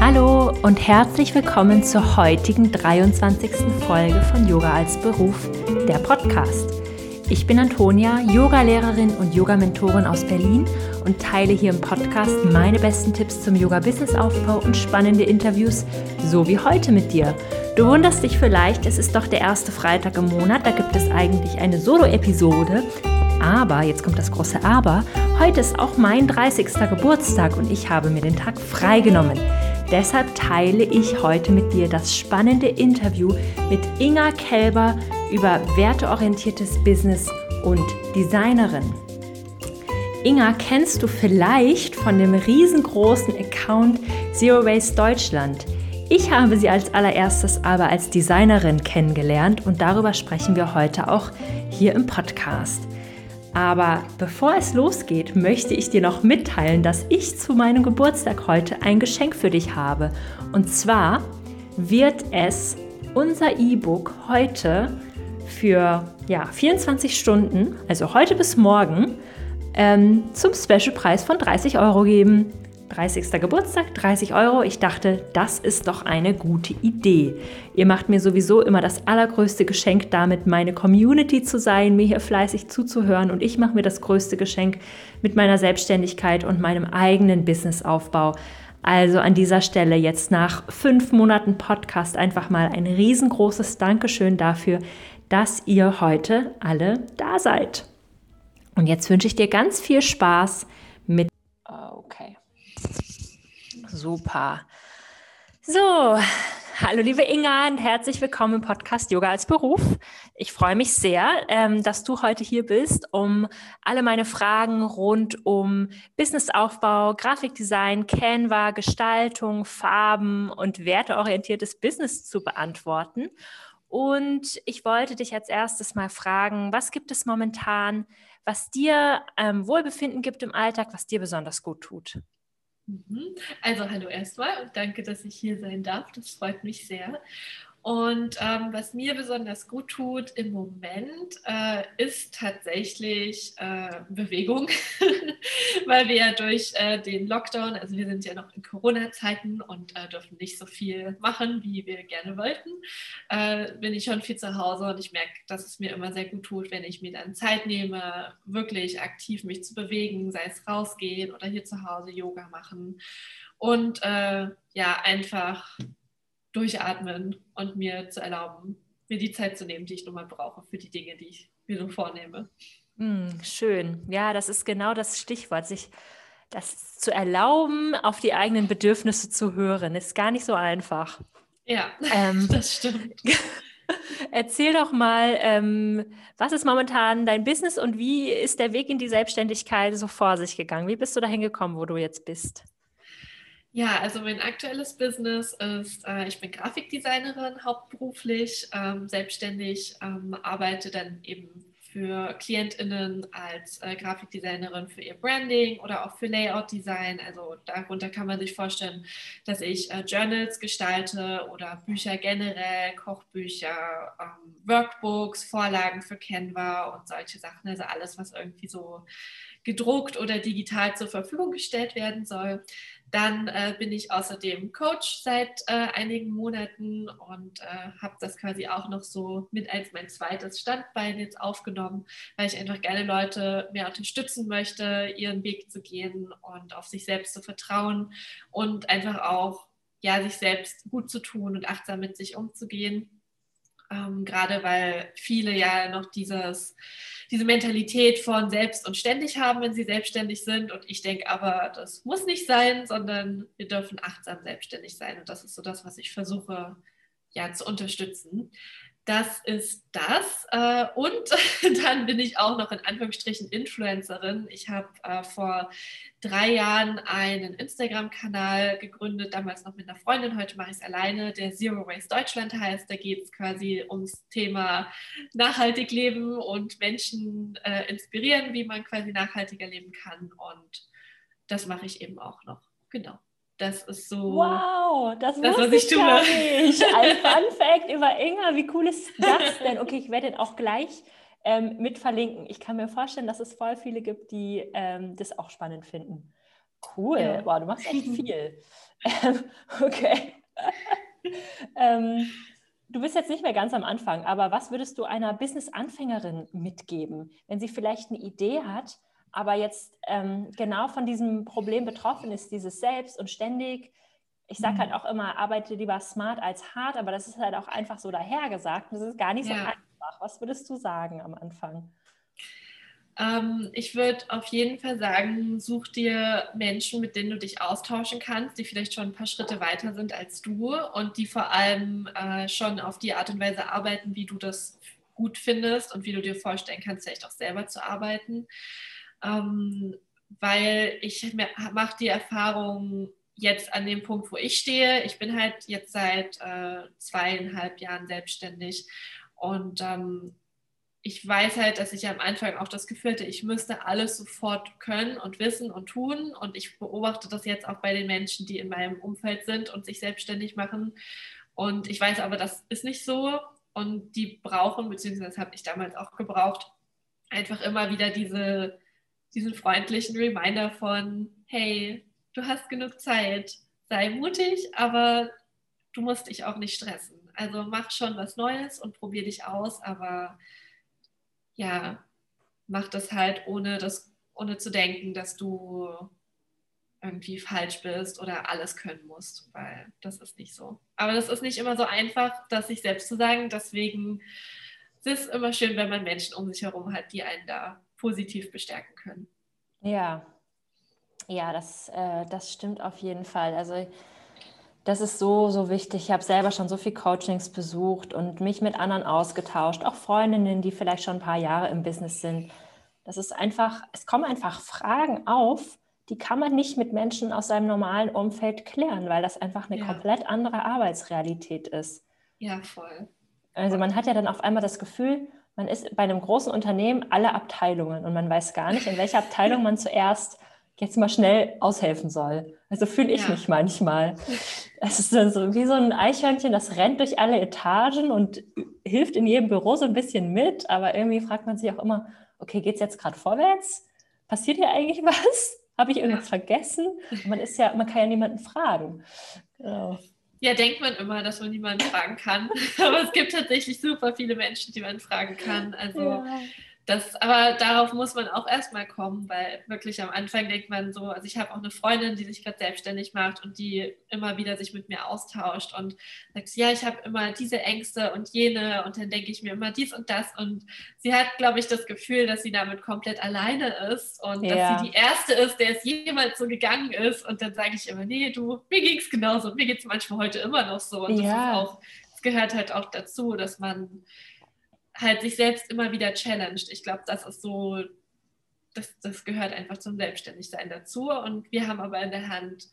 Hallo und herzlich willkommen zur heutigen 23. Folge von Yoga als Beruf, der Podcast. Ich bin Antonia, Yogalehrerin und Yogamentorin aus Berlin und teile hier im Podcast meine besten Tipps zum Yoga-Business-Aufbau und spannende Interviews, so wie heute mit dir. Du wunderst dich vielleicht, es ist doch der erste Freitag im Monat, da gibt es eigentlich eine Solo-Episode. Aber, jetzt kommt das große Aber, heute ist auch mein 30. Geburtstag und ich habe mir den Tag freigenommen. Deshalb teile ich heute mit dir das spannende Interview mit Inga Kelber über werteorientiertes Business und Designerin. Inga kennst du vielleicht von dem riesengroßen Account Zero Waste Deutschland. Ich habe sie als allererstes aber als Designerin kennengelernt und darüber sprechen wir heute auch hier im Podcast. Aber bevor es losgeht, möchte ich dir noch mitteilen, dass ich zu meinem Geburtstag heute ein Geschenk für dich habe. Und zwar wird es unser E-Book heute für ja, 24 Stunden, also heute bis morgen, ähm, zum Special-Preis von 30 Euro geben. 30. Geburtstag, 30 Euro. Ich dachte, das ist doch eine gute Idee. Ihr macht mir sowieso immer das allergrößte Geschenk damit, meine Community zu sein, mir hier fleißig zuzuhören. Und ich mache mir das größte Geschenk mit meiner Selbstständigkeit und meinem eigenen Businessaufbau. Also an dieser Stelle jetzt nach fünf Monaten Podcast einfach mal ein riesengroßes Dankeschön dafür, dass ihr heute alle da seid. Und jetzt wünsche ich dir ganz viel Spaß mit. Okay. Super. So, hallo liebe Inga und herzlich willkommen im Podcast Yoga als Beruf. Ich freue mich sehr, ähm, dass du heute hier bist, um alle meine Fragen rund um Businessaufbau, Grafikdesign, Canva, Gestaltung, Farben und werteorientiertes Business zu beantworten. Und ich wollte dich als erstes mal fragen, was gibt es momentan, was dir ähm, Wohlbefinden gibt im Alltag, was dir besonders gut tut? Mhm. Also hallo erstmal und danke, dass ich hier sein darf. Das freut mich sehr. Und ähm, was mir besonders gut tut im Moment, äh, ist tatsächlich äh, Bewegung, weil wir ja durch äh, den Lockdown, also wir sind ja noch in Corona-Zeiten und äh, dürfen nicht so viel machen, wie wir gerne wollten, äh, bin ich schon viel zu Hause und ich merke, dass es mir immer sehr gut tut, wenn ich mir dann Zeit nehme, wirklich aktiv mich zu bewegen, sei es rausgehen oder hier zu Hause Yoga machen. Und äh, ja, einfach durchatmen und mir zu erlauben, mir die Zeit zu nehmen, die ich nun mal brauche für die Dinge, die ich mir so vornehme. Mm, schön. Ja, das ist genau das Stichwort, sich das zu erlauben, auf die eigenen Bedürfnisse zu hören, ist gar nicht so einfach. Ja, ähm, das stimmt. Erzähl doch mal, ähm, was ist momentan dein Business und wie ist der Weg in die Selbstständigkeit so vor sich gegangen? Wie bist du dahin gekommen, wo du jetzt bist? Ja, also mein aktuelles Business ist, äh, ich bin Grafikdesignerin hauptberuflich, ähm, selbstständig, ähm, arbeite dann eben für KlientInnen als äh, Grafikdesignerin für ihr Branding oder auch für Layout-Design. Also darunter kann man sich vorstellen, dass ich äh, Journals gestalte oder Bücher generell, Kochbücher, ähm, Workbooks, Vorlagen für Canva und solche Sachen. Also alles, was irgendwie so gedruckt oder digital zur Verfügung gestellt werden soll. Dann äh, bin ich außerdem Coach seit äh, einigen Monaten und äh, habe das quasi auch noch so mit als mein zweites Standbein jetzt aufgenommen, weil ich einfach gerne Leute mehr unterstützen möchte, ihren Weg zu gehen und auf sich selbst zu vertrauen und einfach auch ja sich selbst gut zu tun und achtsam mit sich umzugehen. Ähm, gerade weil viele ja noch dieses, diese Mentalität von selbst und ständig haben, wenn sie selbstständig sind. Und ich denke aber, das muss nicht sein, sondern wir dürfen achtsam selbstständig sein. Und das ist so das, was ich versuche ja zu unterstützen. Das ist das. Äh, und dann bin ich auch noch in Anführungsstrichen Influencerin. Ich habe äh, vor drei Jahren einen Instagram-Kanal gegründet, damals noch mit einer Freundin, heute mache ich es alleine, der Zero Waste Deutschland heißt. Da geht es quasi ums Thema nachhaltig leben und Menschen äh, inspirieren, wie man quasi nachhaltiger leben kann. Und das mache ich eben auch noch. Genau. Das ist so. Wow, das, das was ich tue. Ja nicht. Ein Fun Fact über Inga, wie cool ist das denn? Okay, ich werde den auch gleich ähm, mit verlinken. Ich kann mir vorstellen, dass es voll viele gibt, die ähm, das auch spannend finden. Cool, ja. wow, du machst echt viel. Ähm, okay. ähm, du bist jetzt nicht mehr ganz am Anfang, aber was würdest du einer Business-Anfängerin mitgeben, wenn sie vielleicht eine Idee hat, aber jetzt ähm, genau von diesem Problem betroffen ist, dieses Selbst und ständig, ich sage halt mhm. auch immer, arbeite lieber smart als hart, aber das ist halt auch einfach so dahergesagt. Das ist gar nicht so ja. einfach. Was würdest du sagen am Anfang? Ähm, ich würde auf jeden Fall sagen, such dir Menschen, mit denen du dich austauschen kannst, die vielleicht schon ein paar Schritte weiter sind als du und die vor allem äh, schon auf die Art und Weise arbeiten, wie du das gut findest und wie du dir vorstellen kannst, vielleicht auch selber zu arbeiten. Ähm, weil ich mache die Erfahrung jetzt an dem Punkt, wo ich stehe. Ich bin halt jetzt seit äh, zweieinhalb Jahren selbstständig und ähm, ich weiß halt, dass ich am Anfang auch das Gefühl hatte, ich müsste alles sofort können und wissen und tun. Und ich beobachte das jetzt auch bei den Menschen, die in meinem Umfeld sind und sich selbstständig machen. Und ich weiß aber, das ist nicht so. Und die brauchen, beziehungsweise habe ich damals auch gebraucht, einfach immer wieder diese, diesen freundlichen Reminder von, hey, du hast genug Zeit, sei mutig, aber du musst dich auch nicht stressen. Also mach schon was Neues und probier dich aus, aber ja, mach das halt ohne das, ohne zu denken, dass du irgendwie falsch bist oder alles können musst, weil das ist nicht so. Aber das ist nicht immer so einfach, das sich selbst zu sagen. Deswegen ist es immer schön, wenn man Menschen um sich herum hat, die einen da positiv bestärken können. Ja, ja, das, äh, das stimmt auf jeden Fall. Also das ist so, so wichtig. Ich habe selber schon so viel Coachings besucht und mich mit anderen ausgetauscht, auch Freundinnen, die vielleicht schon ein paar Jahre im Business sind. Das ist einfach, es kommen einfach Fragen auf, die kann man nicht mit Menschen aus seinem normalen Umfeld klären, weil das einfach eine ja. komplett andere Arbeitsrealität ist. Ja, voll. Also man hat ja dann auf einmal das Gefühl, man ist bei einem großen Unternehmen alle Abteilungen und man weiß gar nicht, in welcher Abteilung man zuerst jetzt mal schnell aushelfen soll. Also fühle ich ja. mich manchmal. Es ist dann so wie so ein Eichhörnchen, das rennt durch alle Etagen und hilft in jedem Büro so ein bisschen mit, aber irgendwie fragt man sich auch immer, okay, geht es jetzt gerade vorwärts? Passiert hier eigentlich was? Habe ich irgendwas ja. vergessen? Und man ist ja, man kann ja niemanden fragen. Genau. Ja, denkt man immer, dass man niemanden fragen kann. Aber es gibt tatsächlich super viele Menschen, die man fragen kann. Also ja das, aber darauf muss man auch erstmal kommen, weil wirklich am Anfang denkt man so, also ich habe auch eine Freundin, die sich gerade selbstständig macht und die immer wieder sich mit mir austauscht und sagt, ja, ich habe immer diese Ängste und jene und dann denke ich mir immer dies und das und sie hat, glaube ich, das Gefühl, dass sie damit komplett alleine ist und ja. dass sie die Erste ist, der es jemals so gegangen ist und dann sage ich immer, nee, du, mir ging es genauso und mir geht es manchmal heute immer noch so und ja. das ist auch, es gehört halt auch dazu, dass man halt sich selbst immer wieder challenged. Ich glaube, das ist so, das, das gehört einfach zum Selbstständigsein dazu. Und wir haben aber in der Hand,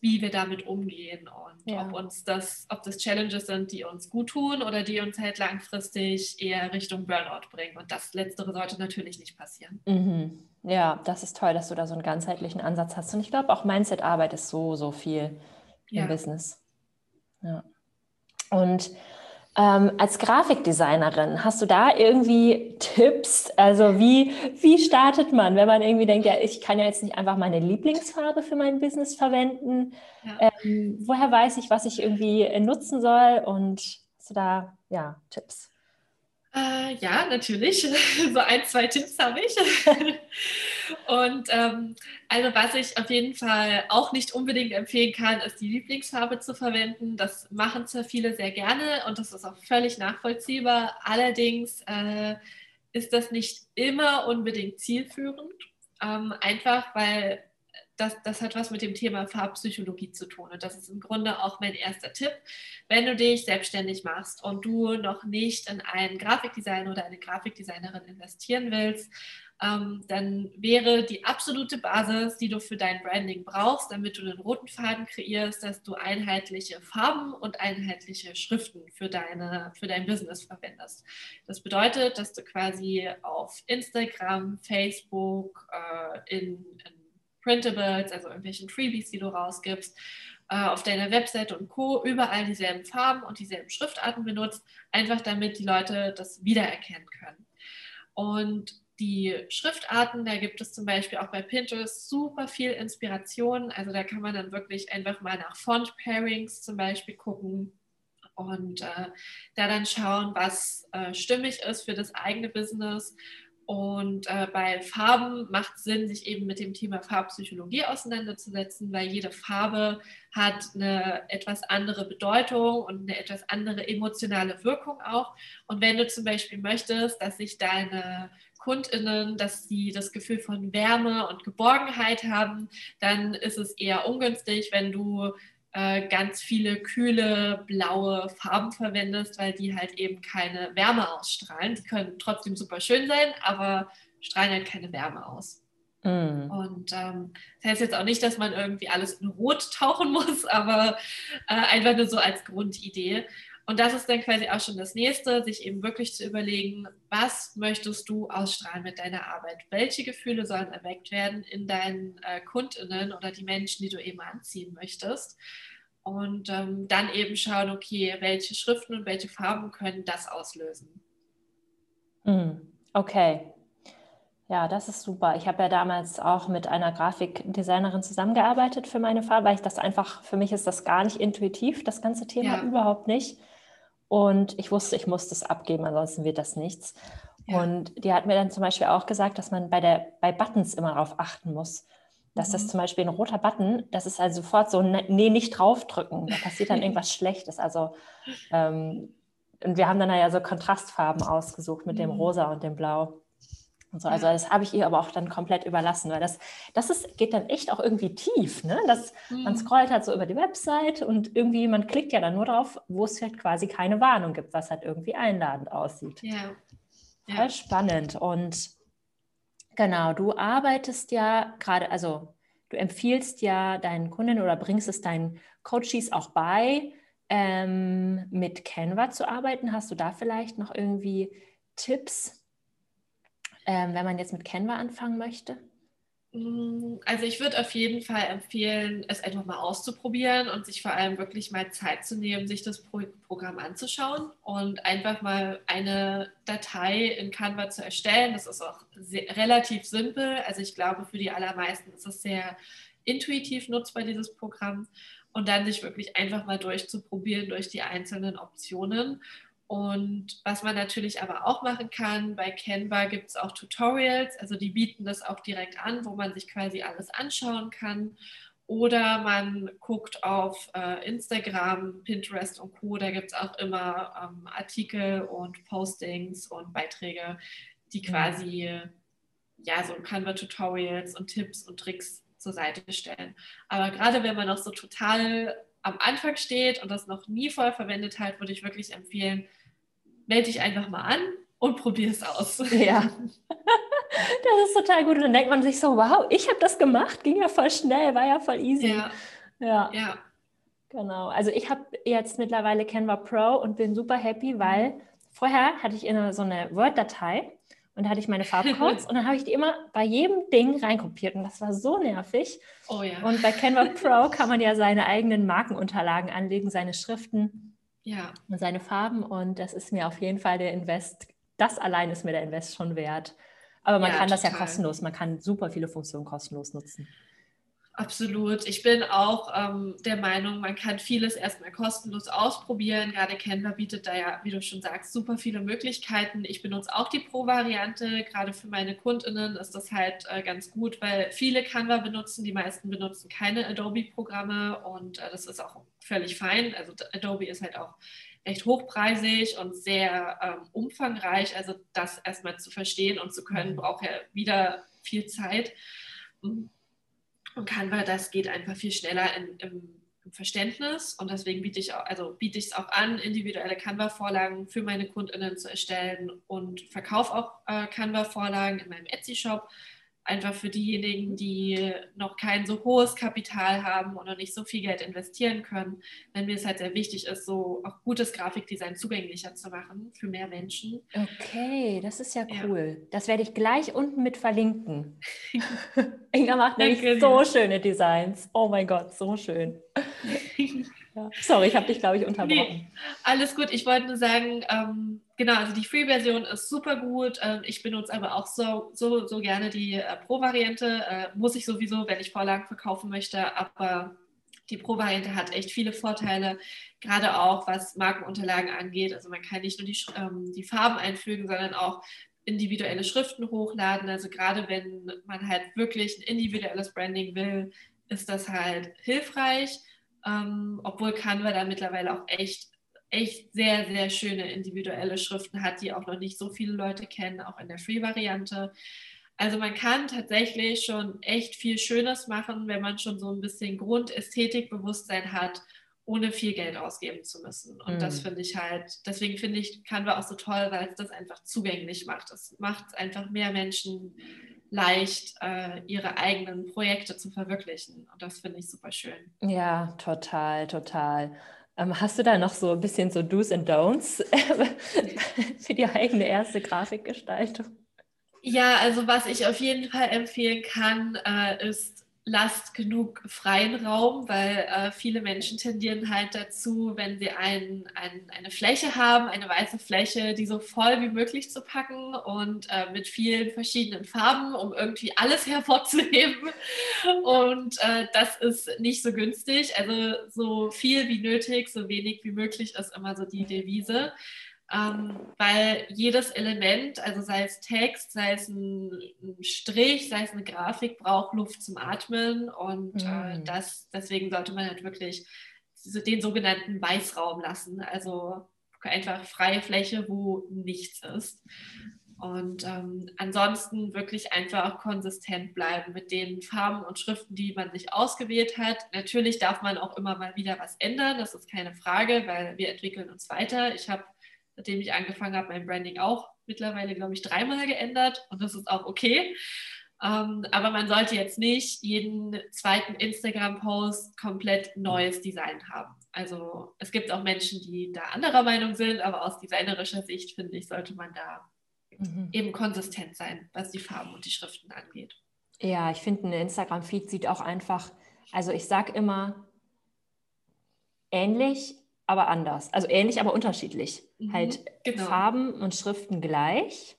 wie wir damit umgehen und ja. ob uns das, ob das Challenges sind, die uns gut tun oder die uns halt langfristig eher Richtung Burnout bringen. Und das Letztere sollte natürlich nicht passieren. Mhm. Ja, das ist toll, dass du da so einen ganzheitlichen Ansatz hast. Und ich glaube, auch Mindset-Arbeit ist so, so viel im ja. Business. Ja. Und ähm, als Grafikdesignerin, hast du da irgendwie Tipps? Also wie, wie startet man, wenn man irgendwie denkt, ja, ich kann ja jetzt nicht einfach meine Lieblingsfarbe für mein Business verwenden. Ja. Ähm, woher weiß ich, was ich irgendwie nutzen soll? Und hast du da ja, Tipps? Äh, ja, natürlich. So ein, zwei Tipps habe ich. und ähm, also was ich auf jeden Fall auch nicht unbedingt empfehlen kann, ist die Lieblingsfarbe zu verwenden. Das machen zwar viele sehr gerne und das ist auch völlig nachvollziehbar. Allerdings äh, ist das nicht immer unbedingt zielführend. Ähm, einfach weil das, das hat was mit dem Thema Farbpsychologie zu tun. Und das ist im Grunde auch mein erster Tipp. Wenn du dich selbstständig machst und du noch nicht in einen Grafikdesigner oder eine Grafikdesignerin investieren willst, ähm, dann wäre die absolute Basis, die du für dein Branding brauchst, damit du einen roten Faden kreierst, dass du einheitliche Farben und einheitliche Schriften für, deine, für dein Business verwendest. Das bedeutet, dass du quasi auf Instagram, Facebook, äh, in, in Printables, also irgendwelchen Freebies, die du rausgibst, äh, auf deiner Webseite und Co. überall dieselben Farben und dieselben Schriftarten benutzt, einfach damit die Leute das wiedererkennen können. Und die Schriftarten, da gibt es zum Beispiel auch bei Pinterest super viel Inspiration. Also da kann man dann wirklich einfach mal nach Font-Pairings zum Beispiel gucken und äh, da dann schauen, was äh, stimmig ist für das eigene Business und äh, bei Farben macht es Sinn, sich eben mit dem Thema Farbpsychologie auseinanderzusetzen, weil jede Farbe hat eine etwas andere Bedeutung und eine etwas andere emotionale Wirkung auch. Und wenn du zum Beispiel möchtest, dass sich deine KundInnen, dass sie das Gefühl von Wärme und Geborgenheit haben, dann ist es eher ungünstig, wenn du äh, ganz viele kühle blaue Farben verwendest, weil die halt eben keine Wärme ausstrahlen. Die können trotzdem super schön sein, aber strahlen halt keine Wärme aus. Mm. Und ähm, das heißt jetzt auch nicht, dass man irgendwie alles in Rot tauchen muss, aber äh, einfach nur so als Grundidee. Und das ist dann quasi auch schon das nächste, sich eben wirklich zu überlegen, was möchtest du ausstrahlen mit deiner Arbeit? Welche Gefühle sollen erweckt werden in deinen äh, KundInnen oder die Menschen, die du eben anziehen möchtest? Und ähm, dann eben schauen, okay, welche Schriften und welche Farben können das auslösen. Mm, okay. Ja, das ist super. Ich habe ja damals auch mit einer Grafikdesignerin zusammengearbeitet für meine Farbe, weil ich das einfach, für mich ist das gar nicht intuitiv, das ganze Thema ja. überhaupt nicht. Und ich wusste, ich muss das abgeben, ansonsten wird das nichts. Ja. Und die hat mir dann zum Beispiel auch gesagt, dass man bei, der, bei Buttons immer darauf achten muss. Dass mhm. das zum Beispiel ein roter Button, das ist also sofort so, ne, nee, nicht draufdrücken. Da passiert dann irgendwas Schlechtes. Also, ähm, und wir haben dann ja so Kontrastfarben ausgesucht mit mhm. dem Rosa und dem Blau. Und so. Also das habe ich ihr aber auch dann komplett überlassen, weil das, das ist, geht dann echt auch irgendwie tief. Ne? Das, mhm. Man scrollt halt so über die Website und irgendwie, man klickt ja dann nur drauf, wo es halt quasi keine Warnung gibt, was halt irgendwie einladend aussieht. Ja. Voll ja. spannend. Und genau, du arbeitest ja gerade, also du empfiehlst ja deinen Kunden oder bringst es deinen Coaches auch bei, ähm, mit Canva zu arbeiten. Hast du da vielleicht noch irgendwie Tipps? Ähm, wenn man jetzt mit Canva anfangen möchte? Mm, also ich würde auf jeden Fall empfehlen, es einfach mal auszuprobieren und sich vor allem wirklich mal Zeit zu nehmen, sich das Pro Programm anzuschauen und einfach mal eine Datei in Canva zu erstellen. Das ist auch sehr, relativ simpel. Also ich glaube, für die allermeisten ist es sehr intuitiv nutzbar, dieses Programm. Und dann sich wirklich einfach mal durchzuprobieren durch die einzelnen Optionen und was man natürlich aber auch machen kann, bei Canva gibt es auch Tutorials, also die bieten das auch direkt an, wo man sich quasi alles anschauen kann. Oder man guckt auf äh, Instagram, Pinterest und Co. Da gibt es auch immer ähm, Artikel und Postings und Beiträge, die quasi ja so Canva-Tutorials und Tipps und Tricks zur Seite stellen. Aber gerade wenn man noch so total am Anfang steht und das noch nie voll verwendet hat, würde ich wirklich empfehlen, melde dich einfach mal an und probier es aus. Ja. Das ist total gut. Und dann denkt man sich so, wow, ich habe das gemacht, ging ja voll schnell, war ja voll easy. Ja. Ja. ja. Genau. Also ich habe jetzt mittlerweile Canva Pro und bin super happy, weil vorher hatte ich in so eine Word-Datei und da hatte ich meine Farbcodes und dann habe ich die immer bei jedem Ding reinkopiert und das war so nervig. Oh ja. Und bei Canva Pro kann man ja seine eigenen Markenunterlagen anlegen, seine Schriften ja. und seine Farben. Und das ist mir auf jeden Fall der Invest, das allein ist mir der Invest schon wert. Aber man ja, kann total. das ja kostenlos, man kann super viele Funktionen kostenlos nutzen. Absolut. Ich bin auch ähm, der Meinung, man kann vieles erstmal kostenlos ausprobieren. Gerade Canva bietet da ja, wie du schon sagst, super viele Möglichkeiten. Ich benutze auch die Pro-Variante. Gerade für meine KundInnen ist das halt äh, ganz gut, weil viele Canva benutzen, die meisten benutzen keine Adobe-Programme und äh, das ist auch völlig fein. Also Adobe ist halt auch recht hochpreisig und sehr ähm, umfangreich. Also das erstmal zu verstehen und zu können, mhm. braucht ja wieder viel Zeit. Und Canva, das geht einfach viel schneller in, im, im, Verständnis. Und deswegen biete ich auch, also es auch an, individuelle Canva-Vorlagen für meine KundInnen zu erstellen und verkaufe auch äh, Canva-Vorlagen in meinem Etsy-Shop einfach für diejenigen, die noch kein so hohes Kapital haben oder nicht so viel Geld investieren können, wenn mir es halt sehr wichtig ist, so auch gutes Grafikdesign zugänglicher zu machen für mehr Menschen. Okay, das ist ja cool. Ja. Das werde ich gleich unten mit verlinken. Inga macht nämlich so schöne Designs. Oh mein Gott, so schön. Ja. Sorry, ich habe dich, glaube ich, unterbrochen. Nee, alles gut. Ich wollte nur sagen, ähm, genau, also die Free-Version ist super gut. Ähm, ich benutze aber auch so, so, so gerne die äh, Pro-Variante. Äh, muss ich sowieso, wenn ich Vorlagen verkaufen möchte. Aber die Pro-Variante hat echt viele Vorteile, gerade auch was Markenunterlagen angeht. Also man kann nicht nur die, ähm, die Farben einfügen, sondern auch individuelle Schriften hochladen. Also gerade wenn man halt wirklich ein individuelles Branding will, ist das halt hilfreich. Ähm, obwohl Canva da mittlerweile auch echt, echt sehr, sehr schöne individuelle Schriften hat, die auch noch nicht so viele Leute kennen, auch in der Free-Variante. Also man kann tatsächlich schon echt viel Schönes machen, wenn man schon so ein bisschen Grundästhetikbewusstsein hat ohne viel Geld ausgeben zu müssen. Und mhm. das finde ich halt, deswegen finde ich Canva auch so toll, weil es das einfach zugänglich macht. Es macht einfach mehr Menschen leicht, äh, ihre eigenen Projekte zu verwirklichen. Und das finde ich super schön. Ja, total, total. Ähm, hast du da noch so ein bisschen so Do's and Don'ts für die eigene erste Grafikgestaltung? Ja, also was ich auf jeden Fall empfehlen kann, äh, ist lasst genug freien Raum, weil äh, viele Menschen tendieren halt dazu, wenn sie ein, ein, eine Fläche haben, eine weiße Fläche, die so voll wie möglich zu packen und äh, mit vielen verschiedenen Farben, um irgendwie alles hervorzuheben. Und äh, das ist nicht so günstig. Also so viel wie nötig, so wenig wie möglich ist immer so die Devise ähm, weil jedes Element, also sei es Text, sei es ein, ein, Strich, sei es eine Grafik, braucht Luft zum Atmen und mm. äh, mhm. das, deswegen sollte man halt wirklich den sogenannten Weißraum lassen, also einfach freie Fläche, wo nichts ist. Und ähm, ansonsten wirklich einfach konsistent bleiben mit den Farben und Schriften, die man sich ausgewählt hat. Natürlich darf man auch immer mal wieder was ändern, das ist keine Frage, weil wir entwickeln uns weiter. Ich habe seitdem ich angefangen habe, mein Branding auch mittlerweile, glaube ich, dreimal geändert und das ist auch okay. Ähm, aber man sollte jetzt nicht jeden zweiten Instagram-Post komplett neues Design haben. Also es gibt auch Menschen, die da anderer Meinung sind, aber aus designerischer Sicht finde ich, sollte man da mhm. eben konsistent sein, was die Farben und die Schriften angeht. Ja, ich finde, ein Instagram-Feed sieht auch einfach, also ich sage immer, ähnlich, aber anders. Also ähnlich, aber unterschiedlich. Mhm, halt genau. Farben und Schriften gleich.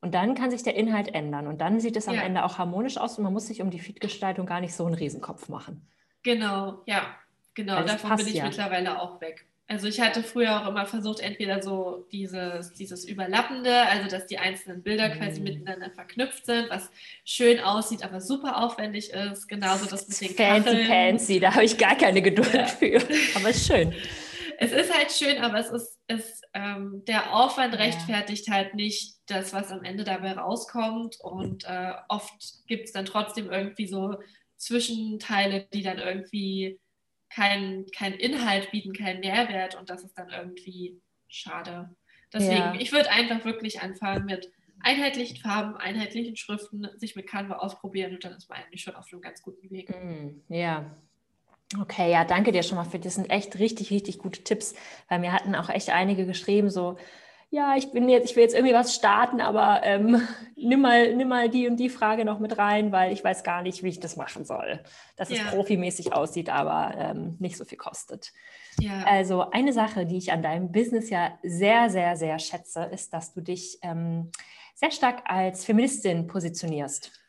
Und dann kann sich der Inhalt ändern. Und dann sieht es am ja. Ende auch harmonisch aus und man muss sich um die Feed-Gestaltung gar nicht so einen Riesenkopf machen. Genau, ja, genau. Also Davon bin ich ja. mittlerweile auch weg. Also ich hatte früher auch immer versucht, entweder so dieses, dieses Überlappende, also dass die einzelnen Bilder mm. quasi miteinander verknüpft sind, was schön aussieht, aber super aufwendig ist. Genauso das mit den Fancy Kacheln. Fancy, da habe ich gar keine Geduld ja. für. Aber ist schön es ist halt schön, aber es ist, es, ähm, der Aufwand rechtfertigt ja. halt nicht das, was am Ende dabei rauskommt. Und äh, oft gibt es dann trotzdem irgendwie so Zwischenteile, die dann irgendwie keinen kein Inhalt bieten, keinen Mehrwert. Und das ist dann irgendwie schade. Deswegen, ja. ich würde einfach wirklich anfangen mit einheitlichen Farben, einheitlichen Schriften, sich mit Canva ausprobieren und dann ist man eigentlich schon auf einem ganz guten Weg. Mm, ja, Okay, ja, danke dir schon mal für das sind echt richtig, richtig gute Tipps, weil mir hatten auch echt einige geschrieben, so, ja, ich bin jetzt, ich will jetzt irgendwie was starten, aber ähm, nimm, mal, nimm mal die und die Frage noch mit rein, weil ich weiß gar nicht, wie ich das machen soll. Dass ja. es profimäßig aussieht, aber ähm, nicht so viel kostet. Ja. Also eine Sache, die ich an deinem Business ja sehr, sehr, sehr schätze, ist, dass du dich ähm, sehr stark als Feministin positionierst.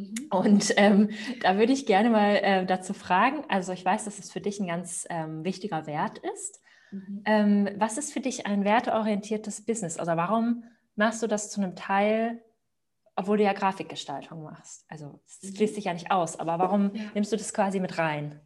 Mhm. Und ähm, da würde ich gerne mal äh, dazu fragen, also ich weiß, dass es für dich ein ganz ähm, wichtiger Wert ist. Mhm. Ähm, was ist für dich ein werteorientiertes Business? Also warum machst du das zu einem Teil, obwohl du ja Grafikgestaltung machst? Also es mhm. schließt sich ja nicht aus, aber warum ja. nimmst du das quasi mit rein?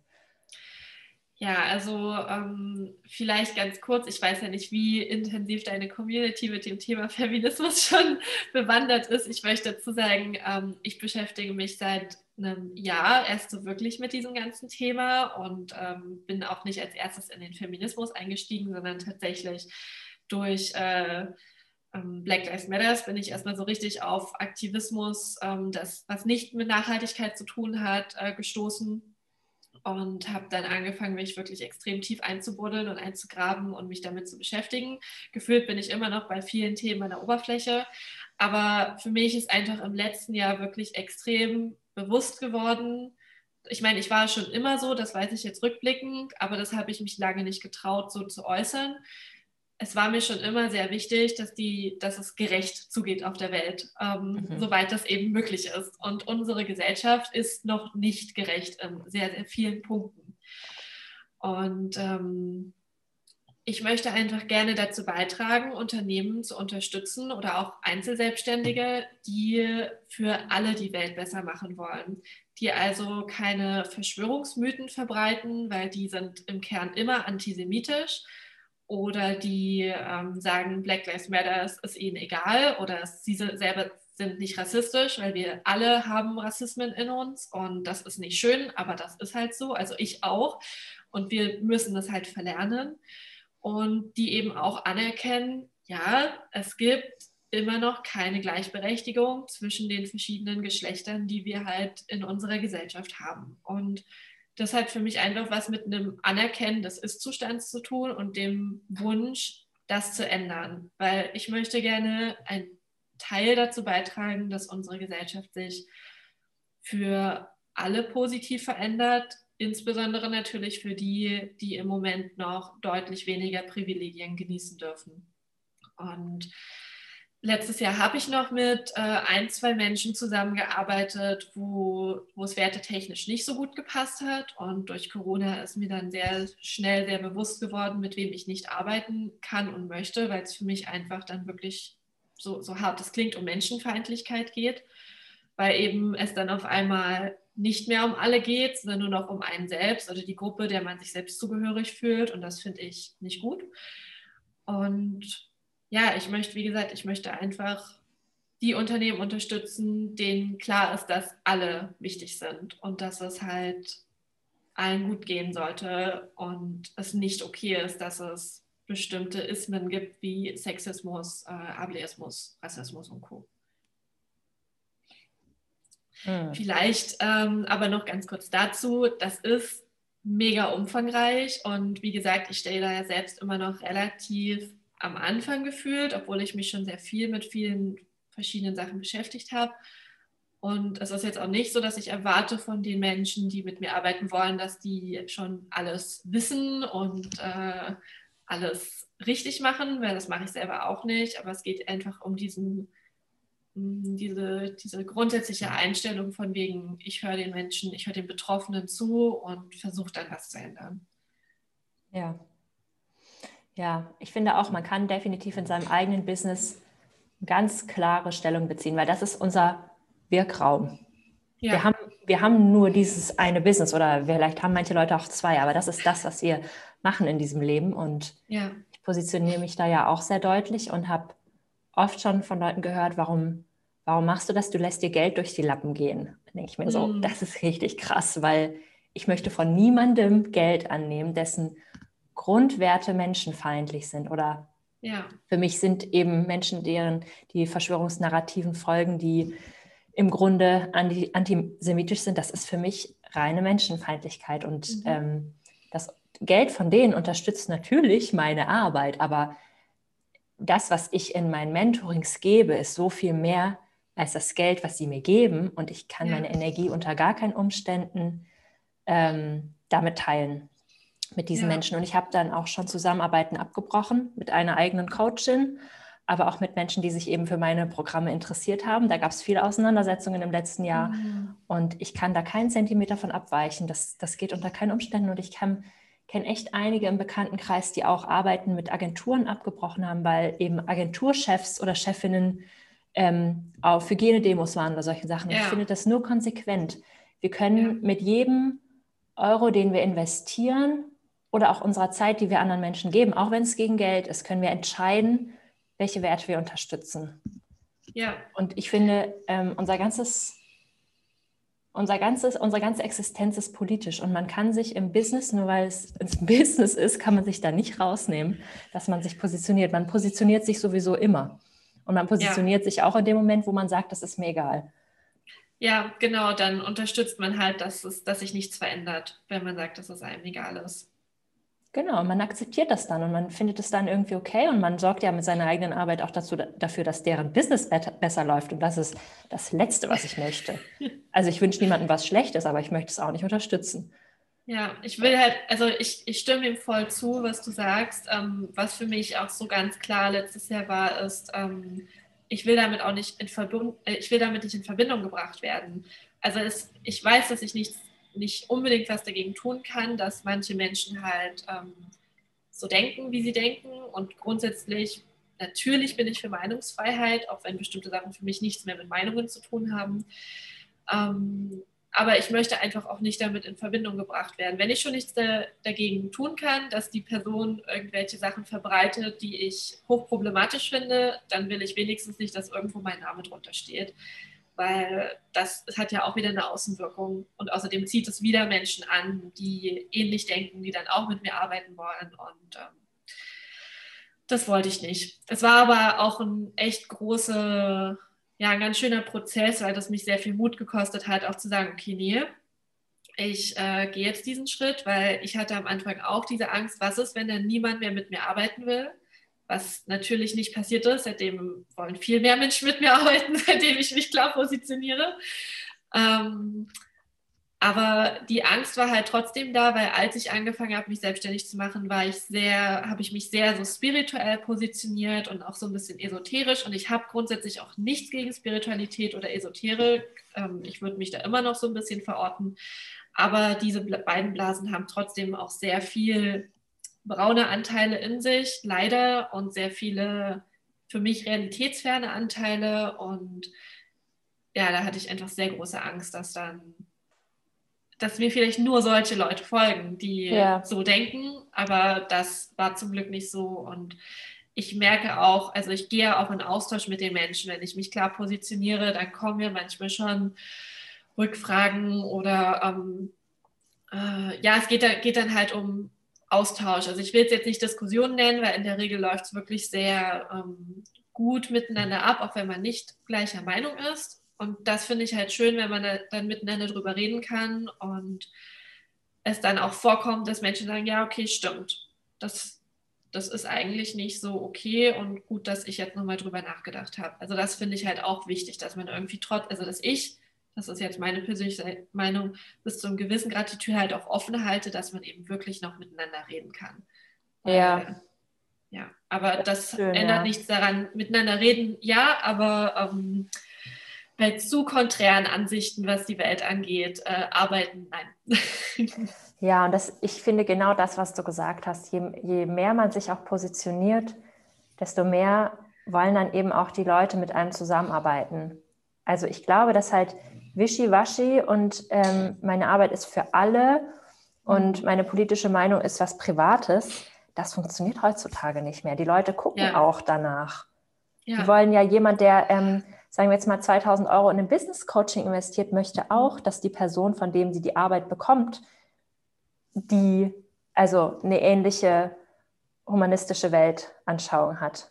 Ja, also ähm, vielleicht ganz kurz, ich weiß ja nicht, wie intensiv deine Community mit dem Thema Feminismus schon bewandert ist. Ich möchte dazu sagen, ähm, ich beschäftige mich seit einem Jahr erst so wirklich mit diesem ganzen Thema und ähm, bin auch nicht als erstes in den Feminismus eingestiegen, sondern tatsächlich durch äh, ähm, Black Lives Matter bin ich erstmal so richtig auf Aktivismus, ähm, das, was nicht mit Nachhaltigkeit zu tun hat, äh, gestoßen und habe dann angefangen, mich wirklich extrem tief einzubuddeln und einzugraben und mich damit zu beschäftigen. Gefühlt bin ich immer noch bei vielen Themen an der Oberfläche, aber für mich ist einfach im letzten Jahr wirklich extrem bewusst geworden, ich meine, ich war schon immer so, das weiß ich jetzt rückblickend, aber das habe ich mich lange nicht getraut, so zu äußern. Es war mir schon immer sehr wichtig, dass, die, dass es gerecht zugeht auf der Welt, ähm, mhm. soweit das eben möglich ist. Und unsere Gesellschaft ist noch nicht gerecht in sehr, sehr vielen Punkten. Und ähm, ich möchte einfach gerne dazu beitragen, Unternehmen zu unterstützen oder auch Einzelselbstständige, die für alle die Welt besser machen wollen, die also keine Verschwörungsmythen verbreiten, weil die sind im Kern immer antisemitisch oder die ähm, sagen, Black Lives Matter ist ihnen egal oder sie selber sind nicht rassistisch, weil wir alle haben Rassismen in uns und das ist nicht schön, aber das ist halt so, also ich auch und wir müssen das halt verlernen und die eben auch anerkennen, ja, es gibt immer noch keine Gleichberechtigung zwischen den verschiedenen Geschlechtern, die wir halt in unserer Gesellschaft haben. Und das hat für mich einfach was mit einem Anerkennen des Ist-Zustands zu tun und dem Wunsch, das zu ändern. Weil ich möchte gerne einen Teil dazu beitragen, dass unsere Gesellschaft sich für alle positiv verändert, insbesondere natürlich für die, die im Moment noch deutlich weniger Privilegien genießen dürfen. Und letztes Jahr habe ich noch mit äh, ein, zwei Menschen zusammengearbeitet, wo, wo es wertetechnisch nicht so gut gepasst hat. Und durch Corona ist mir dann sehr schnell sehr bewusst geworden, mit wem ich nicht arbeiten kann und möchte, weil es für mich einfach dann wirklich so, so hart es klingt, um Menschenfeindlichkeit geht, weil eben es dann auf einmal nicht mehr um alle geht, sondern nur noch um einen selbst oder die Gruppe, der man sich selbst zugehörig fühlt. Und das finde ich nicht gut. Und ja, ich möchte, wie gesagt, ich möchte einfach die Unternehmen unterstützen, denen klar ist, dass alle wichtig sind und dass es halt allen gut gehen sollte und es nicht okay ist, dass es bestimmte Ismen gibt wie Sexismus, äh, Ableismus, Rassismus und Co. Hm. Vielleicht ähm, aber noch ganz kurz dazu, das ist mega umfangreich und wie gesagt, ich stelle da ja selbst immer noch relativ am Anfang gefühlt, obwohl ich mich schon sehr viel mit vielen verschiedenen Sachen beschäftigt habe. Und es ist jetzt auch nicht so, dass ich erwarte von den Menschen, die mit mir arbeiten wollen, dass die schon alles wissen und äh, alles richtig machen, weil das mache ich selber auch nicht. Aber es geht einfach um diesen diese, diese grundsätzliche Einstellung von wegen, ich höre den Menschen, ich höre den Betroffenen zu und versuche dann was zu ändern. Ja. Ja, ich finde auch, man kann definitiv in seinem eigenen Business ganz klare Stellung beziehen, weil das ist unser Wirkraum. Ja. Wir, haben, wir haben nur dieses eine Business oder vielleicht haben manche Leute auch zwei, aber das ist das, was wir machen in diesem Leben. Und ja. ich positioniere mich da ja auch sehr deutlich und habe oft schon von Leuten gehört, warum, warum machst du das? Du lässt dir Geld durch die Lappen gehen. Dann denke ich mir so, mm. das ist richtig krass, weil ich möchte von niemandem Geld annehmen, dessen Grundwerte menschenfeindlich sind oder ja. für mich sind eben Menschen, deren die Verschwörungsnarrativen folgen, die im Grunde anti, antisemitisch sind, das ist für mich reine Menschenfeindlichkeit. Und mhm. ähm, das Geld von denen unterstützt natürlich meine Arbeit, aber das, was ich in meinen Mentorings gebe, ist so viel mehr als das Geld, was sie mir geben. Und ich kann ja. meine Energie unter gar keinen Umständen ähm, damit teilen mit diesen ja. Menschen. Und ich habe dann auch schon Zusammenarbeiten abgebrochen mit einer eigenen Coachin, aber auch mit Menschen, die sich eben für meine Programme interessiert haben. Da gab es viele Auseinandersetzungen im letzten Jahr. Mhm. Und ich kann da keinen Zentimeter von abweichen. Das, das geht unter keinen Umständen. Und ich kann kenne echt einige im Bekanntenkreis, die auch Arbeiten mit Agenturen abgebrochen haben, weil eben Agenturchefs oder Chefinnen ähm, auf Hygienedemos waren oder solche Sachen. Ja. Ich finde das nur konsequent. Wir können ja. mit jedem Euro, den wir investieren oder auch unserer Zeit, die wir anderen Menschen geben, auch wenn es gegen Geld ist, können wir entscheiden, welche Werte wir unterstützen. Ja. Und ich finde, ähm, unser ganzes unser ganzes, unsere ganze Existenz ist politisch und man kann sich im Business, nur weil es ins Business ist, kann man sich da nicht rausnehmen, dass man sich positioniert. Man positioniert sich sowieso immer. Und man positioniert ja. sich auch in dem Moment, wo man sagt, das ist mir egal. Ja, genau, dann unterstützt man halt, dass, es, dass sich nichts verändert, wenn man sagt, dass es einem egal ist. Genau, man akzeptiert das dann und man findet es dann irgendwie okay und man sorgt ja mit seiner eigenen Arbeit auch dazu, dafür, dass deren Business besser läuft. Und das ist das Letzte, was ich möchte. Also ich wünsche niemandem was Schlechtes, aber ich möchte es auch nicht unterstützen. Ja, ich will halt, also ich, ich stimme dem voll zu, was du sagst. Ähm, was für mich auch so ganz klar letztes Jahr war, ist, ähm, ich will damit auch nicht in Verbindung, äh, ich will damit nicht in Verbindung gebracht werden. Also es, ich weiß, dass ich nicht nicht unbedingt was dagegen tun kann, dass manche Menschen halt ähm, so denken, wie sie denken. Und grundsätzlich, natürlich bin ich für Meinungsfreiheit, auch wenn bestimmte Sachen für mich nichts mehr mit Meinungen zu tun haben. Ähm, aber ich möchte einfach auch nicht damit in Verbindung gebracht werden. Wenn ich schon nichts da, dagegen tun kann, dass die Person irgendwelche Sachen verbreitet, die ich hochproblematisch finde, dann will ich wenigstens nicht, dass irgendwo mein Name drunter steht weil das hat ja auch wieder eine Außenwirkung. Und außerdem zieht es wieder Menschen an, die ähnlich denken, die dann auch mit mir arbeiten wollen. Und ähm, das wollte ich nicht. Es war aber auch ein echt großer, ja, ein ganz schöner Prozess, weil das mich sehr viel Mut gekostet hat, auch zu sagen, okay, nee, ich äh, gehe jetzt diesen Schritt, weil ich hatte am Anfang auch diese Angst, was ist, wenn dann niemand mehr mit mir arbeiten will was natürlich nicht passiert ist. Seitdem wollen viel mehr Menschen mit mir arbeiten, seitdem ich mich klar positioniere. Ähm, aber die Angst war halt trotzdem da, weil als ich angefangen habe, mich selbstständig zu machen, war ich sehr, habe ich mich sehr so spirituell positioniert und auch so ein bisschen esoterisch. Und ich habe grundsätzlich auch nichts gegen Spiritualität oder Esoterik. Ähm, ich würde mich da immer noch so ein bisschen verorten. Aber diese beiden Blasen haben trotzdem auch sehr viel braune Anteile in sich, leider, und sehr viele für mich realitätsferne Anteile. Und ja, da hatte ich einfach sehr große Angst, dass dann, dass mir vielleicht nur solche Leute folgen, die ja. so denken. Aber das war zum Glück nicht so. Und ich merke auch, also ich gehe auch in Austausch mit den Menschen. Wenn ich mich klar positioniere, dann kommen mir manchmal schon Rückfragen oder ähm, äh, ja, es geht, da, geht dann halt um Austausch. Also ich will es jetzt nicht Diskussion nennen, weil in der Regel läuft es wirklich sehr ähm, gut miteinander ab, auch wenn man nicht gleicher Meinung ist. Und das finde ich halt schön, wenn man da dann miteinander drüber reden kann und es dann auch vorkommt, dass Menschen sagen, ja, okay, stimmt. Das, das ist eigentlich nicht so okay und gut, dass ich jetzt nochmal drüber nachgedacht habe. Also das finde ich halt auch wichtig, dass man irgendwie trotz, also dass ich das ist jetzt meine persönliche Meinung, bis zu einem gewissen Grad die Tür halt auch offen halte, dass man eben wirklich noch miteinander reden kann. Ja. Ja, aber das, das schön, ändert ja. nichts daran. Miteinander reden, ja, aber ähm, bei zu konträren Ansichten, was die Welt angeht, äh, arbeiten, nein. ja, und das, ich finde genau das, was du gesagt hast. Je, je mehr man sich auch positioniert, desto mehr wollen dann eben auch die Leute mit einem zusammenarbeiten. Also ich glaube, dass halt wischiwaschi und ähm, meine Arbeit ist für alle und meine politische Meinung ist was Privates, das funktioniert heutzutage nicht mehr. Die Leute gucken ja. auch danach. Ja. Die wollen ja jemand, der, ähm, sagen wir jetzt mal, 2000 Euro in ein Business Coaching investiert, möchte auch, dass die Person, von dem sie die Arbeit bekommt, die also eine ähnliche humanistische Weltanschauung hat.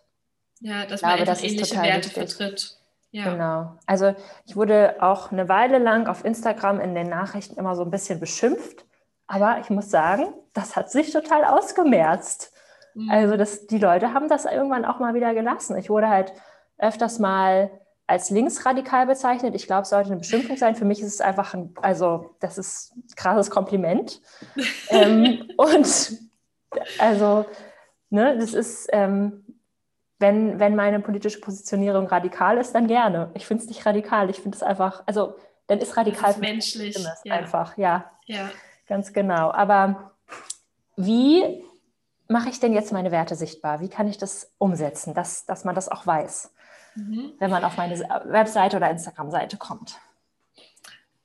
Ja, dass man glaube, das ähnliche Werte wichtig. vertritt. Ja. Genau. Also ich wurde auch eine Weile lang auf Instagram in den Nachrichten immer so ein bisschen beschimpft. Aber ich muss sagen, das hat sich total ausgemerzt. Mhm. Also das, die Leute haben das irgendwann auch mal wieder gelassen. Ich wurde halt öfters mal als linksradikal bezeichnet. Ich glaube, es sollte eine Beschimpfung sein. Für mich ist es einfach ein, also das ist ein krasses Kompliment. ähm, und also, ne, das ist, ähm, wenn, wenn meine politische Positionierung radikal ist, dann gerne. Ich finde es nicht radikal. Ich finde es einfach, also dann ist radikal ist menschlich. Ja. Einfach, ja. ja. Ganz genau. Aber wie mache ich denn jetzt meine Werte sichtbar? Wie kann ich das umsetzen, dass, dass man das auch weiß, mhm. wenn man auf meine Webseite oder Instagram-Seite kommt?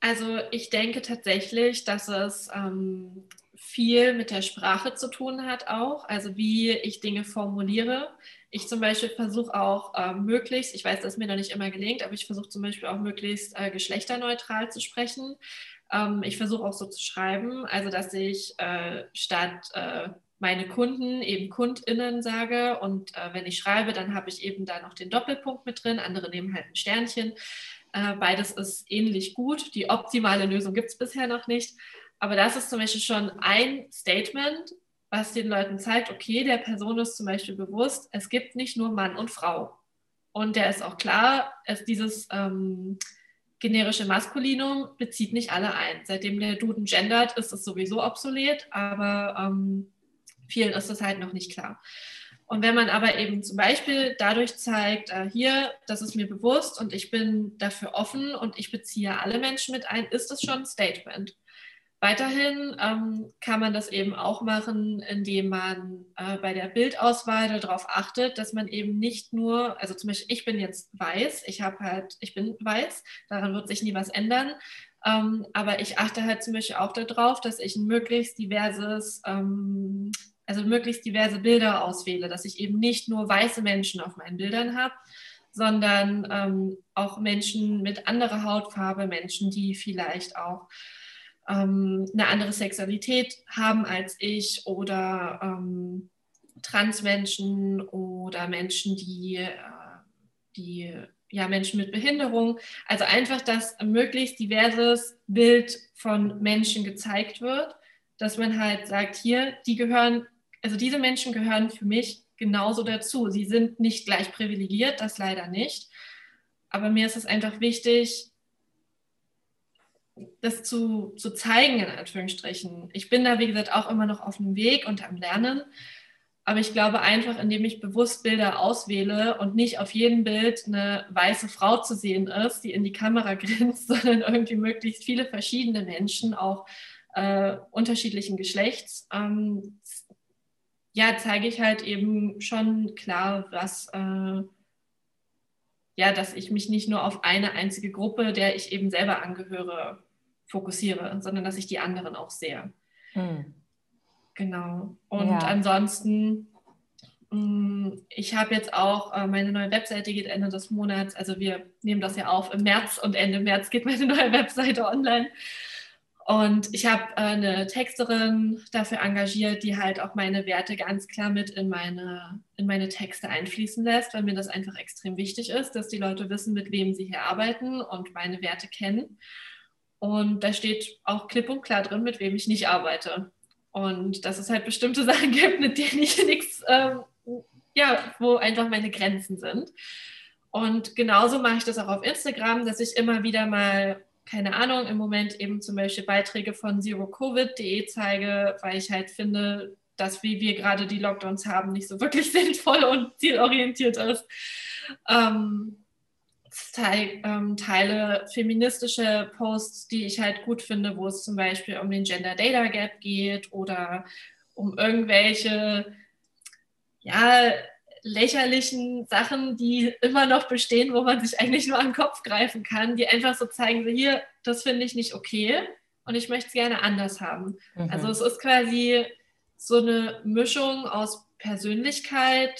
Also ich denke tatsächlich, dass es ähm, viel mit der Sprache zu tun hat auch, also wie ich Dinge formuliere. Ich zum Beispiel versuche auch äh, möglichst, ich weiß, das mir noch nicht immer gelingt, aber ich versuche zum Beispiel auch möglichst äh, geschlechterneutral zu sprechen. Ähm, ich versuche auch so zu schreiben, also dass ich äh, statt äh, meine Kunden eben KundInnen sage und äh, wenn ich schreibe, dann habe ich eben da noch den Doppelpunkt mit drin, andere nehmen halt ein Sternchen. Äh, beides ist ähnlich gut. Die optimale Lösung gibt es bisher noch nicht. Aber das ist zum Beispiel schon ein Statement, was den Leuten zeigt, okay, der Person ist zum Beispiel bewusst, es gibt nicht nur Mann und Frau. Und der ist auch klar, es dieses ähm, generische Maskulinum bezieht nicht alle ein. Seitdem der Duden gendert, ist es sowieso obsolet, aber ähm, vielen ist es halt noch nicht klar. Und wenn man aber eben zum Beispiel dadurch zeigt, äh, hier, das ist mir bewusst und ich bin dafür offen und ich beziehe alle Menschen mit ein, ist das schon ein Statement. Weiterhin ähm, kann man das eben auch machen, indem man äh, bei der Bildauswahl darauf achtet, dass man eben nicht nur, also zum Beispiel ich bin jetzt weiß, ich habe halt, ich bin weiß, daran wird sich nie was ändern, ähm, aber ich achte halt zum Beispiel auch darauf, dass ich ein möglichst diverses, ähm, also möglichst diverse Bilder auswähle, dass ich eben nicht nur weiße Menschen auf meinen Bildern habe, sondern ähm, auch Menschen mit anderer Hautfarbe, Menschen, die vielleicht auch ähm, eine andere Sexualität haben als ich oder ähm, Transmenschen oder Menschen, die, äh, die ja, Menschen mit Behinderung. Also einfach, dass ein möglichst diverses Bild von Menschen gezeigt wird, dass man halt sagt, hier, die gehören, also diese Menschen gehören für mich genauso dazu. Sie sind nicht gleich privilegiert, das leider nicht. Aber mir ist es einfach wichtig, das zu, zu zeigen, in Anführungsstrichen. Ich bin da, wie gesagt, auch immer noch auf dem Weg und am Lernen. Aber ich glaube einfach, indem ich bewusst Bilder auswähle und nicht auf jedem Bild eine weiße Frau zu sehen ist, die in die Kamera grinst, sondern irgendwie möglichst viele verschiedene Menschen, auch äh, unterschiedlichen Geschlechts, ähm, ja, zeige ich halt eben schon klar, was, äh, ja, dass ich mich nicht nur auf eine einzige Gruppe, der ich eben selber angehöre, fokussiere, sondern dass ich die anderen auch sehe. Hm. Genau. Und ja. ansonsten, mm, ich habe jetzt auch, äh, meine neue Webseite geht Ende des Monats, also wir nehmen das ja auf im März und Ende März geht meine neue Webseite online. Und ich habe äh, eine Texterin dafür engagiert, die halt auch meine Werte ganz klar mit in meine, in meine Texte einfließen lässt, weil mir das einfach extrem wichtig ist, dass die Leute wissen, mit wem sie hier arbeiten und meine Werte kennen. Und da steht auch klipp und klar drin, mit wem ich nicht arbeite. Und dass es halt bestimmte Sachen gibt, mit denen ich nichts, ähm, ja, wo einfach meine Grenzen sind. Und genauso mache ich das auch auf Instagram, dass ich immer wieder mal, keine Ahnung, im Moment eben zum Beispiel Beiträge von zerocovid.de zeige, weil ich halt finde, dass wie wir gerade die Lockdowns haben, nicht so wirklich sinnvoll und zielorientiert ist. Ähm, ähm, teile feministische Posts, die ich halt gut finde, wo es zum Beispiel um den Gender Data Gap geht oder um irgendwelche ja, lächerlichen Sachen, die immer noch bestehen, wo man sich eigentlich nur an den Kopf greifen kann, die einfach so zeigen, so hier, das finde ich nicht okay und ich möchte es gerne anders haben. Mhm. Also es ist quasi so eine Mischung aus Persönlichkeit,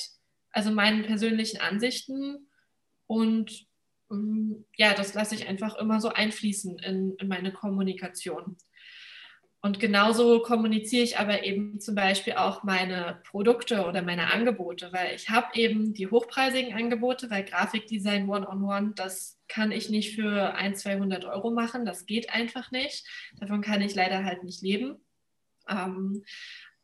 also meinen persönlichen Ansichten und ja, das lasse ich einfach immer so einfließen in, in meine Kommunikation. Und genauso kommuniziere ich aber eben zum Beispiel auch meine Produkte oder meine Angebote, weil ich habe eben die hochpreisigen Angebote, weil Grafikdesign One-on-One, das kann ich nicht für 1, 200 Euro machen, das geht einfach nicht. Davon kann ich leider halt nicht leben. Ähm,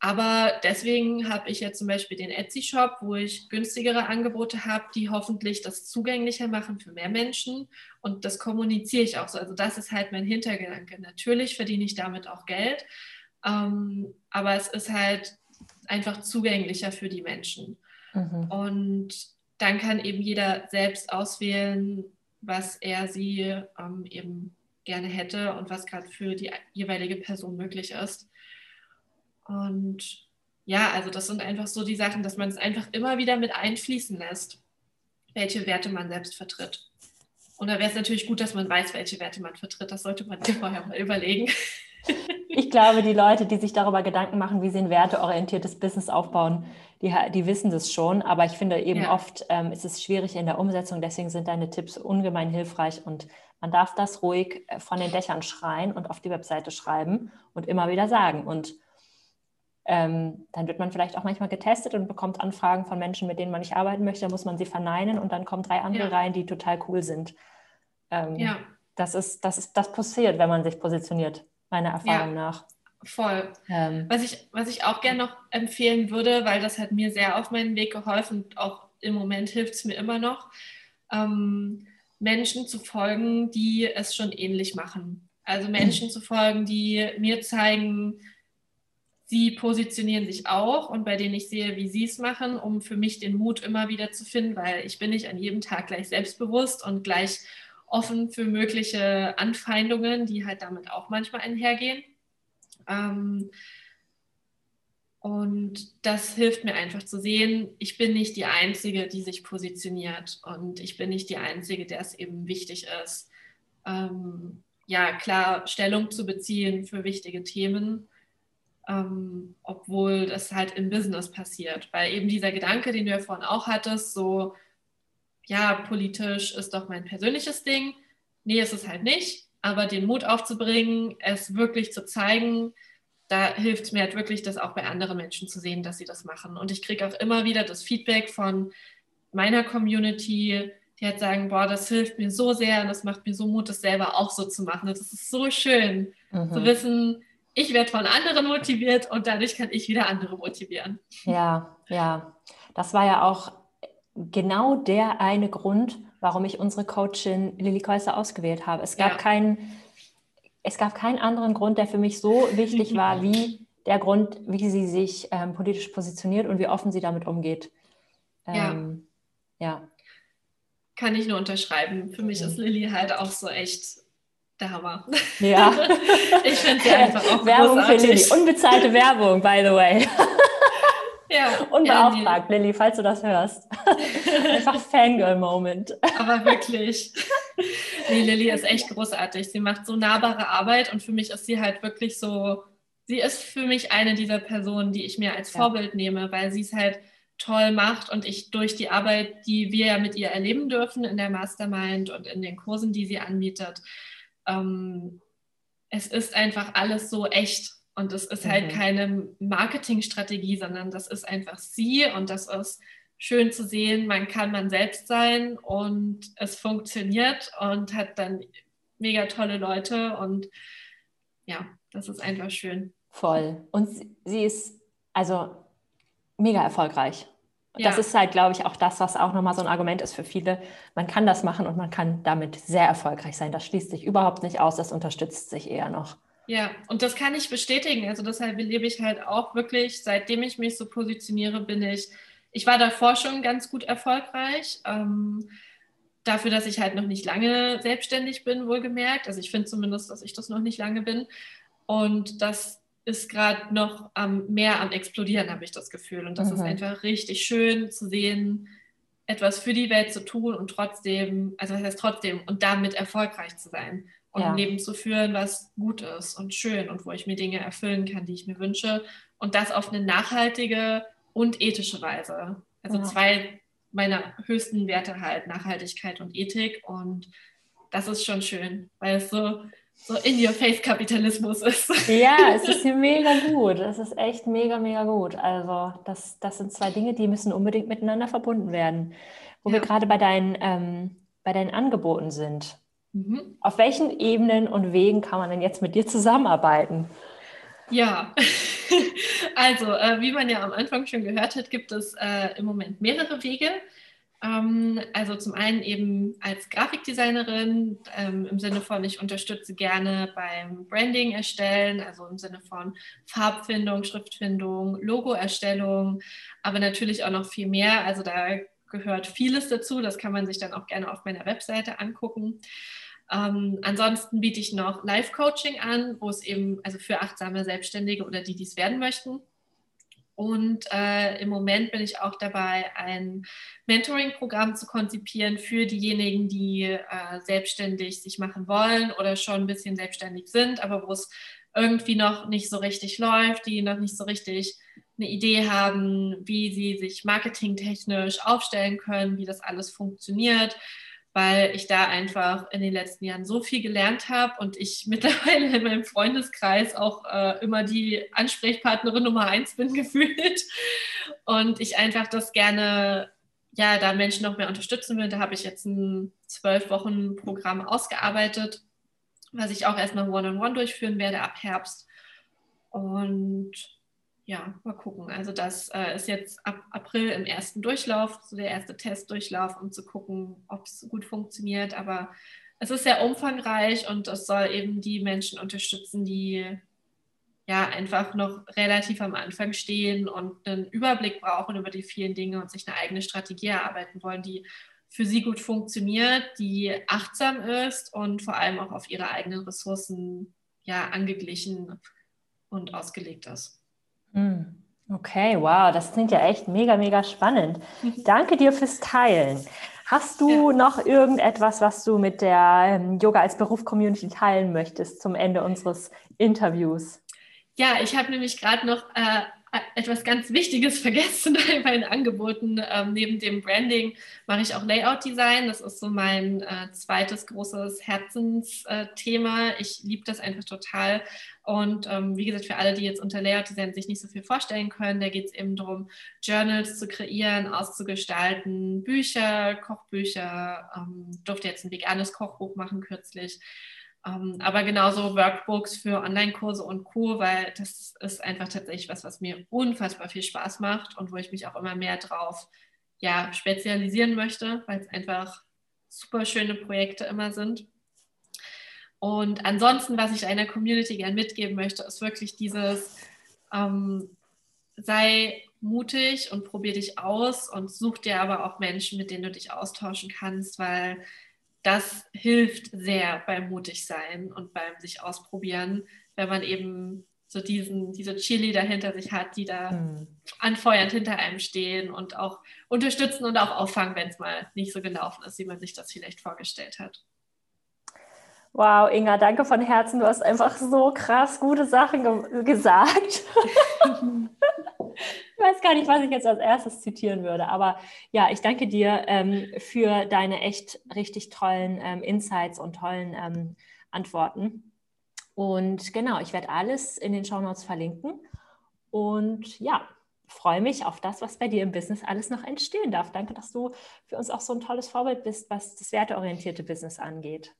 aber deswegen habe ich jetzt zum Beispiel den Etsy-Shop, wo ich günstigere Angebote habe, die hoffentlich das zugänglicher machen für mehr Menschen. Und das kommuniziere ich auch so. Also das ist halt mein Hintergedanke. Natürlich verdiene ich damit auch Geld, ähm, aber es ist halt einfach zugänglicher für die Menschen. Mhm. Und dann kann eben jeder selbst auswählen, was er sie ähm, eben gerne hätte und was gerade für die jeweilige Person möglich ist. Und ja, also das sind einfach so die Sachen, dass man es einfach immer wieder mit einfließen lässt, welche Werte man selbst vertritt. Und da wäre es natürlich gut, dass man weiß, welche Werte man vertritt. Das sollte man sich vorher mal überlegen. Ich glaube, die Leute, die sich darüber Gedanken machen, wie sie ein werteorientiertes Business aufbauen, die, die wissen das schon. Aber ich finde eben ja. oft ähm, ist es schwierig in der Umsetzung. Deswegen sind deine Tipps ungemein hilfreich und man darf das ruhig äh, von den Dächern schreien und auf die Webseite schreiben und immer wieder sagen. Und ähm, dann wird man vielleicht auch manchmal getestet und bekommt Anfragen von Menschen, mit denen man nicht arbeiten möchte. Da muss man sie verneinen und dann kommen drei andere ja. rein, die total cool sind. Ähm, ja. Das ist, das ist, das passiert, wenn man sich positioniert, meiner Erfahrung ja. nach. Voll. Ähm, was, ich, was ich auch gerne noch empfehlen würde, weil das hat mir sehr auf meinen Weg geholfen und auch im Moment hilft es mir immer noch, ähm, Menschen zu folgen, die es schon ähnlich machen. Also Menschen zu folgen, die mir zeigen, sie positionieren sich auch und bei denen ich sehe, wie sie es machen, um für mich den Mut immer wieder zu finden, weil ich bin nicht an jedem Tag gleich selbstbewusst und gleich offen für mögliche Anfeindungen, die halt damit auch manchmal einhergehen. Ähm, und das hilft mir einfach zu sehen, ich bin nicht die Einzige, die sich positioniert und ich bin nicht die Einzige, der es eben wichtig ist, ähm, ja, klar Stellung zu beziehen für wichtige Themen, ähm, obwohl das halt im Business passiert. Weil eben dieser Gedanke, den du ja vorhin auch hattest, so, ja, politisch ist doch mein persönliches Ding. Nee, ist es halt nicht aber den Mut aufzubringen, es wirklich zu zeigen, da hilft es mir halt wirklich, das auch bei anderen Menschen zu sehen, dass sie das machen. Und ich kriege auch immer wieder das Feedback von meiner Community, die halt sagen, boah, das hilft mir so sehr und das macht mir so Mut, das selber auch so zu machen. Das ist so schön mhm. zu wissen, ich werde von anderen motiviert und dadurch kann ich wieder andere motivieren. Ja, ja. Das war ja auch genau der eine Grund, warum ich unsere Coachin Lilly Käuser ausgewählt habe. Es gab, ja. keinen, es gab keinen anderen Grund, der für mich so wichtig war, wie der Grund, wie sie sich ähm, politisch positioniert und wie offen sie damit umgeht. Ähm, ja. ja. Kann ich nur unterschreiben. Für mich ist Lilly halt auch so echt der Hammer. Ja. ich finde sie einfach auch Werbung großartig. für Lilly. Unbezahlte Werbung, by the way. Ja. Unbeauftragt, ja, Lilly, falls du das hörst. Einfach Fangirl-Moment. Aber wirklich. Nee, Lilly ist echt großartig. Sie macht so nahbare Arbeit und für mich ist sie halt wirklich so, sie ist für mich eine dieser Personen, die ich mir als ja. Vorbild nehme, weil sie es halt toll macht und ich durch die Arbeit, die wir ja mit ihr erleben dürfen in der Mastermind und in den Kursen, die sie anbietet, ähm, es ist einfach alles so echt und das ist halt mhm. keine Marketingstrategie, sondern das ist einfach sie und das ist schön zu sehen, man kann man selbst sein und es funktioniert und hat dann mega tolle Leute und ja, das ist einfach schön. Voll. Und sie ist also mega erfolgreich. Ja. Das ist halt, glaube ich, auch das, was auch nochmal so ein Argument ist für viele. Man kann das machen und man kann damit sehr erfolgreich sein. Das schließt sich überhaupt nicht aus, das unterstützt sich eher noch. Ja, und das kann ich bestätigen. Also deshalb lebe ich halt auch wirklich, seitdem ich mich so positioniere, bin ich, ich war davor schon ganz gut erfolgreich. Ähm, dafür, dass ich halt noch nicht lange selbstständig bin, wohlgemerkt. Also ich finde zumindest, dass ich das noch nicht lange bin. Und das ist gerade noch am, mehr am Explodieren, habe ich das Gefühl. Und das mhm. ist einfach richtig schön zu sehen, etwas für die Welt zu tun und trotzdem, also das heißt trotzdem und damit erfolgreich zu sein und ja. ein Leben zu führen, was gut ist und schön und wo ich mir Dinge erfüllen kann, die ich mir wünsche. Und das auf eine nachhaltige und ethische Weise. Also ja. zwei meiner höchsten Werte halt, Nachhaltigkeit und Ethik. Und das ist schon schön, weil es so, so in-your-face-Kapitalismus ist. Ja, es ist hier mega gut. Es ist echt mega, mega gut. Also das, das sind zwei Dinge, die müssen unbedingt miteinander verbunden werden. Wo ja. wir gerade bei deinen, ähm, bei deinen Angeboten sind. Mhm. Auf welchen Ebenen und Wegen kann man denn jetzt mit dir zusammenarbeiten? Ja, also äh, wie man ja am Anfang schon gehört hat, gibt es äh, im Moment mehrere Wege. Ähm, also zum einen eben als Grafikdesignerin ähm, im Sinne von, ich unterstütze gerne beim Branding erstellen, also im Sinne von Farbfindung, Schriftfindung, Logoerstellung, aber natürlich auch noch viel mehr. Also da gehört vieles dazu. Das kann man sich dann auch gerne auf meiner Webseite angucken. Ähm, ansonsten biete ich noch Live-Coaching an, wo es eben also für achtsame Selbstständige oder die, die es werden möchten. Und äh, im Moment bin ich auch dabei, ein Mentoring-Programm zu konzipieren für diejenigen, die äh, selbstständig sich machen wollen oder schon ein bisschen selbstständig sind, aber wo es irgendwie noch nicht so richtig läuft, die noch nicht so richtig eine Idee haben, wie sie sich marketingtechnisch aufstellen können, wie das alles funktioniert weil ich da einfach in den letzten Jahren so viel gelernt habe und ich mittlerweile in meinem Freundeskreis auch äh, immer die Ansprechpartnerin Nummer eins bin gefühlt und ich einfach das gerne, ja, da Menschen noch mehr unterstützen will. Da habe ich jetzt ein zwölf Wochen Programm ausgearbeitet, was ich auch erstmal One-on-One durchführen werde ab Herbst. Und ja, mal gucken. Also das äh, ist jetzt ab April im ersten Durchlauf, so der erste Testdurchlauf, um zu gucken, ob es gut funktioniert. Aber es ist sehr umfangreich und es soll eben die Menschen unterstützen, die ja einfach noch relativ am Anfang stehen und einen Überblick brauchen über die vielen Dinge und sich eine eigene Strategie erarbeiten wollen, die für sie gut funktioniert, die achtsam ist und vor allem auch auf ihre eigenen Ressourcen ja angeglichen und ausgelegt ist. Hm. Okay, wow, das klingt ja echt mega, mega spannend. Danke dir fürs Teilen. Hast du ja. noch irgendetwas, was du mit der ähm, Yoga als Beruf Community teilen möchtest zum Ende unseres Interviews? Ja, ich habe nämlich gerade noch äh, etwas ganz Wichtiges vergessen bei den Angeboten. Ähm, neben dem Branding mache ich auch Layout-Design. Das ist so mein äh, zweites großes Herzensthema. Äh, ich liebe das einfach total. Und ähm, wie gesagt, für alle, die jetzt unter Layout-Design sich nicht so viel vorstellen können, da geht es eben darum, Journals zu kreieren, auszugestalten, Bücher, Kochbücher. Ähm, durfte jetzt ein veganes Kochbuch machen kürzlich. Ähm, aber genauso Workbooks für Online-Kurse und Co., weil das ist einfach tatsächlich was, was mir unfassbar viel Spaß macht und wo ich mich auch immer mehr drauf ja, spezialisieren möchte, weil es einfach super schöne Projekte immer sind. Und ansonsten, was ich einer Community gern mitgeben möchte, ist wirklich dieses, ähm, sei mutig und probier dich aus und such dir aber auch Menschen, mit denen du dich austauschen kannst, weil das hilft sehr beim Mutigsein und beim sich ausprobieren, wenn man eben so diesen, diese Chili dahinter sich hat, die da mhm. anfeuernd hinter einem stehen und auch unterstützen und auch auffangen, wenn es mal nicht so gelaufen ist, wie man sich das vielleicht vorgestellt hat. Wow, Inga, danke von Herzen. Du hast einfach so krass gute Sachen ge gesagt. ich weiß gar nicht, was ich jetzt als erstes zitieren würde, aber ja, ich danke dir ähm, für deine echt richtig tollen ähm, Insights und tollen ähm, Antworten. Und genau, ich werde alles in den Shownotes verlinken. Und ja, freue mich auf das, was bei dir im Business alles noch entstehen darf. Danke, dass du für uns auch so ein tolles Vorbild bist, was das werteorientierte Business angeht.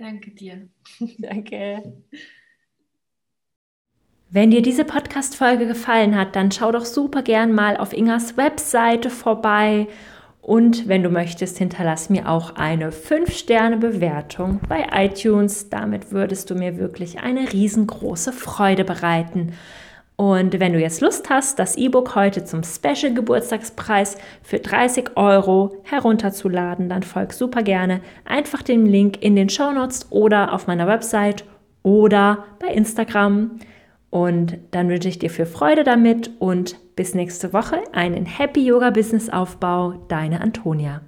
Danke dir. Danke. Wenn dir diese Podcast-Folge gefallen hat, dann schau doch super gern mal auf Ingas Webseite vorbei. Und wenn du möchtest, hinterlass mir auch eine 5-Sterne-Bewertung bei iTunes. Damit würdest du mir wirklich eine riesengroße Freude bereiten. Und wenn du jetzt Lust hast, das E-Book heute zum Special Geburtstagspreis für 30 Euro herunterzuladen, dann folg super gerne einfach dem Link in den Show Notes oder auf meiner Website oder bei Instagram. Und dann wünsche ich dir viel Freude damit und bis nächste Woche einen Happy Yoga Business Aufbau. Deine Antonia.